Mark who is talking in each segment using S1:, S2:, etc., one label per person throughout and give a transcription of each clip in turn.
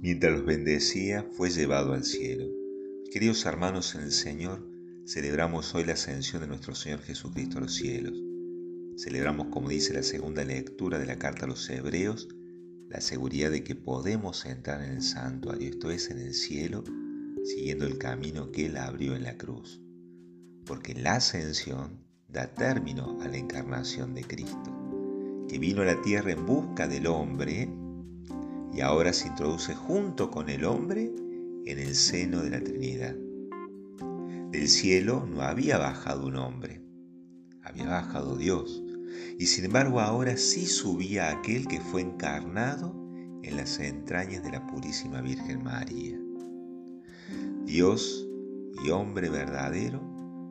S1: mientras los bendecía, fue llevado al cielo. Queridos hermanos en el Señor, celebramos hoy la ascensión de nuestro Señor Jesucristo a los cielos. Celebramos, como dice la segunda lectura de la carta a los Hebreos, la seguridad de que podemos entrar en el santuario, esto es, en el cielo, siguiendo el camino que Él abrió en la cruz. Porque la ascensión da término a la encarnación de Cristo, que vino a la tierra en busca del hombre y ahora se introduce junto con el hombre en el seno de la Trinidad. Del cielo no había bajado un hombre, había bajado Dios, y sin embargo ahora sí subía aquel que fue encarnado en las entrañas de la Purísima Virgen María. Dios y hombre verdadero,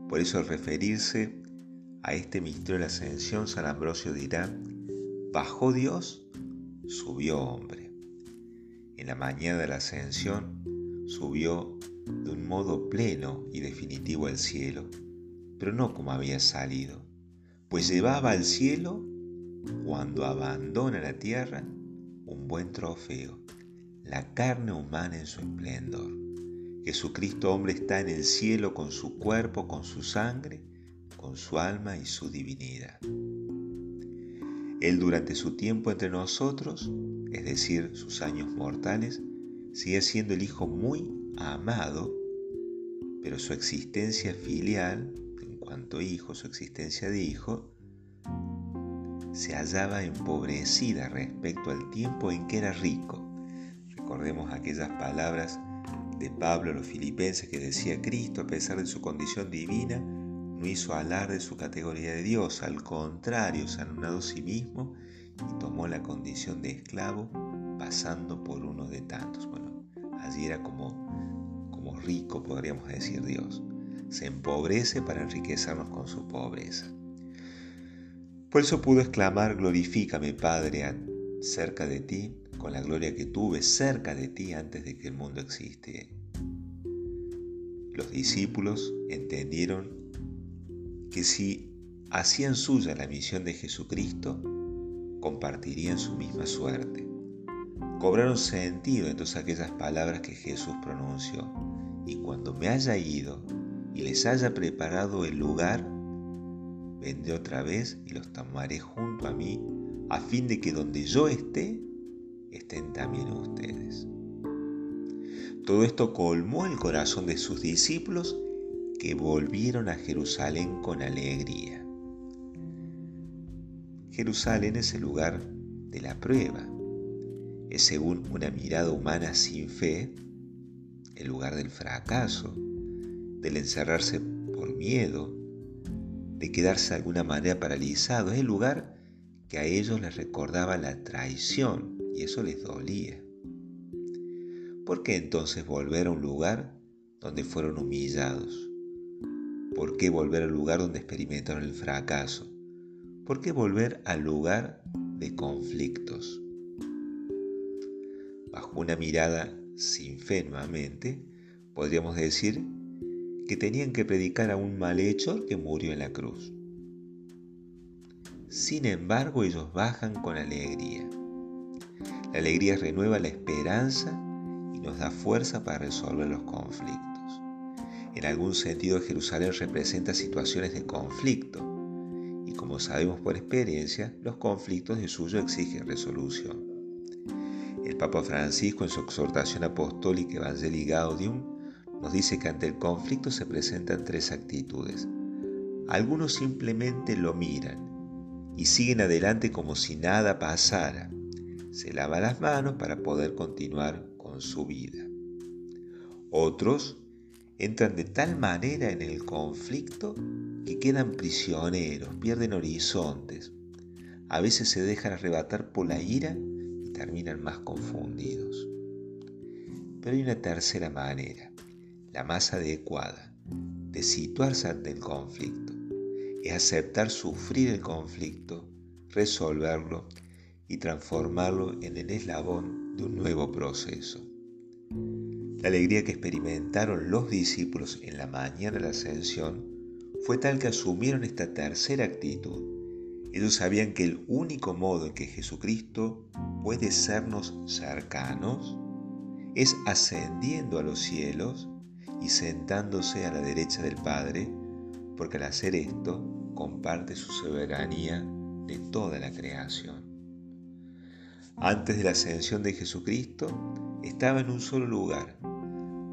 S1: por eso al referirse a este misterio de la ascensión, San Ambrosio dirá, bajó Dios, subió hombre en la mañana de la ascensión, subió de un modo pleno y definitivo al cielo, pero no como había salido, pues llevaba al cielo, cuando abandona la tierra, un buen trofeo, la carne humana en su esplendor. Jesucristo hombre está en el cielo con su cuerpo, con su sangre, con su alma y su divinidad. Él durante su tiempo entre nosotros, es decir, sus años mortales, sigue siendo el Hijo muy amado, pero su existencia filial, en cuanto hijo, su existencia de hijo, se hallaba empobrecida respecto al tiempo en que era rico. Recordemos aquellas palabras de Pablo a los filipenses que decía Cristo, a pesar de su condición divina, no hizo alarde de su categoría de Dios, al contrario, se anonadó a sí mismo y tomó la condición de esclavo, pasando por uno de tantos. Bueno, allí era como, como rico, podríamos decir Dios. Se empobrece para enriquecernos con su pobreza. Por eso pudo exclamar, glorifícame Padre cerca de ti, con la gloria que tuve cerca de ti antes de que el mundo existe. Los discípulos entendieron que si hacían suya la misión de Jesucristo, compartirían su misma suerte. Cobraron sentido entonces aquellas palabras que Jesús pronunció, y cuando me haya ido y les haya preparado el lugar, vendré otra vez y los tomaré junto a mí, a fin de que donde yo esté, estén también ustedes. Todo esto colmó el corazón de sus discípulos que volvieron a Jerusalén con alegría. Jerusalén es el lugar de la prueba. Es según una mirada humana sin fe, el lugar del fracaso, del encerrarse por miedo, de quedarse de alguna manera paralizado. Es el lugar que a ellos les recordaba la traición y eso les dolía. ¿Por qué entonces volver a un lugar donde fueron humillados? ¿Por qué volver al lugar donde experimentaron el fracaso? ¿Por qué volver al lugar de conflictos? Bajo una mirada sin fe podríamos decir que tenían que predicar a un malhechor que murió en la cruz. Sin embargo, ellos bajan con alegría. La alegría renueva la esperanza y nos da fuerza para resolver los conflictos. En algún sentido Jerusalén representa situaciones de conflicto como sabemos por experiencia, los conflictos de suyo exigen resolución. El Papa Francisco en su exhortación apostólica Evangelii Gaudium nos dice que ante el conflicto se presentan tres actitudes. Algunos simplemente lo miran y siguen adelante como si nada pasara. Se lava las manos para poder continuar con su vida. Otros entran de tal manera en el conflicto que quedan prisioneros, pierden horizontes. A veces se dejan arrebatar por la ira y terminan más confundidos. Pero hay una tercera manera, la más adecuada, de situarse ante el conflicto. Es aceptar sufrir el conflicto, resolverlo y transformarlo en el eslabón de un nuevo proceso. La alegría que experimentaron los discípulos en la mañana de la ascensión fue tal que asumieron esta tercera actitud. Ellos sabían que el único modo en que Jesucristo puede sernos cercanos es ascendiendo a los cielos y sentándose a la derecha del Padre, porque al hacer esto comparte su soberanía de toda la creación. Antes de la ascensión de Jesucristo estaba en un solo lugar.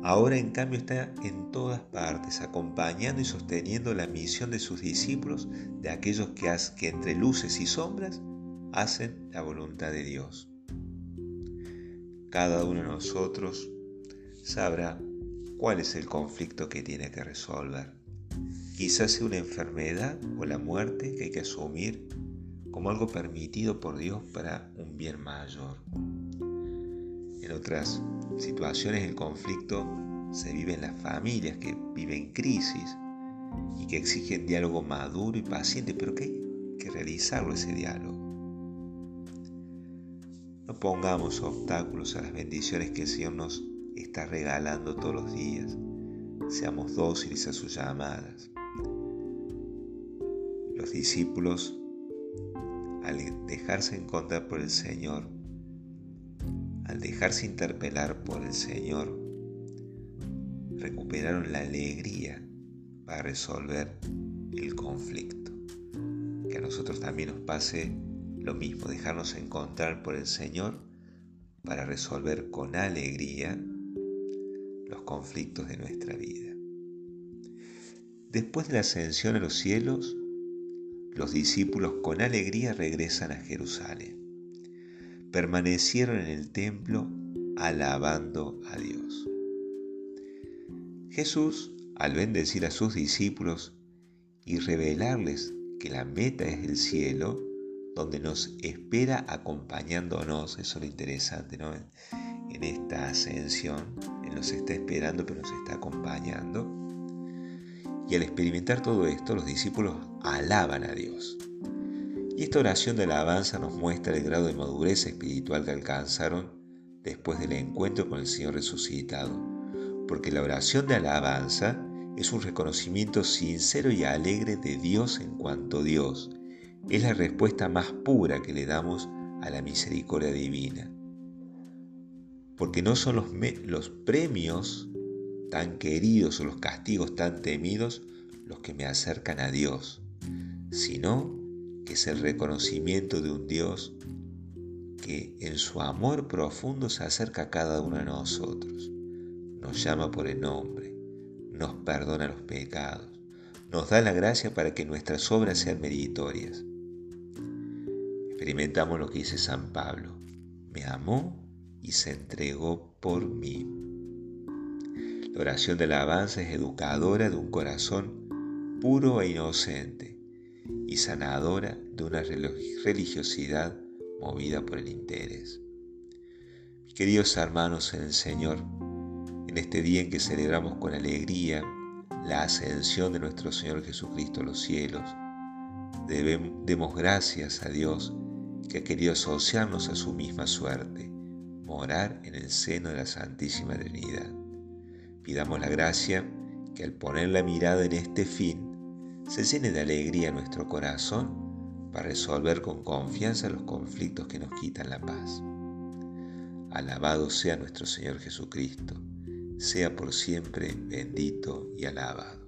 S1: Ahora en cambio está en todas partes, acompañando y sosteniendo la misión de sus discípulos, de aquellos que, que entre luces y sombras hacen la voluntad de Dios. Cada uno de nosotros sabrá cuál es el conflicto que tiene que resolver. Quizás sea una enfermedad o la muerte que hay que asumir como algo permitido por Dios para un bien mayor. En otras situaciones el conflicto se vive en las familias que viven crisis y que exigen diálogo maduro y paciente, pero que hay que realizarlo ese diálogo. No pongamos obstáculos a las bendiciones que el Señor nos está regalando todos los días. Seamos dóciles a sus llamadas. Los discípulos, al dejarse encontrar por el Señor, dejarse interpelar por el Señor, recuperaron la alegría para resolver el conflicto. Que a nosotros también nos pase lo mismo, dejarnos encontrar por el Señor para resolver con alegría los conflictos de nuestra vida. Después de la ascensión a los cielos, los discípulos con alegría regresan a Jerusalén. Permanecieron en el templo alabando a Dios. Jesús, al bendecir a sus discípulos y revelarles que la meta es el cielo, donde nos espera acompañándonos, eso es lo interesante, ¿no? En esta ascensión, Él nos está esperando, pero nos está acompañando. Y al experimentar todo esto, los discípulos alaban a Dios. Y esta oración de alabanza nos muestra el grado de madurez espiritual que alcanzaron después del encuentro con el Señor resucitado. Porque la oración de alabanza es un reconocimiento sincero y alegre de Dios en cuanto Dios, es la respuesta más pura que le damos a la misericordia divina. Porque no son los, los premios tan queridos o los castigos tan temidos los que me acercan a Dios, sino que es el reconocimiento de un Dios que en su amor profundo se acerca a cada uno de nosotros, nos llama por el nombre, nos perdona los pecados, nos da la gracia para que nuestras obras sean meritorias. Experimentamos lo que dice San Pablo. Me amó y se entregó por mí. La oración de la alabanza es educadora de un corazón puro e inocente y sanadora de una religiosidad movida por el interés. Queridos hermanos en el Señor, en este día en que celebramos con alegría la ascensión de nuestro Señor Jesucristo a los cielos, demos gracias a Dios que ha querido asociarnos a su misma suerte, morar en el seno de la Santísima Trinidad. Pidamos la gracia que al poner la mirada en este fin, se llene de alegría nuestro corazón para resolver con confianza los conflictos que nos quitan la paz. Alabado sea nuestro Señor Jesucristo, sea por siempre bendito y alabado.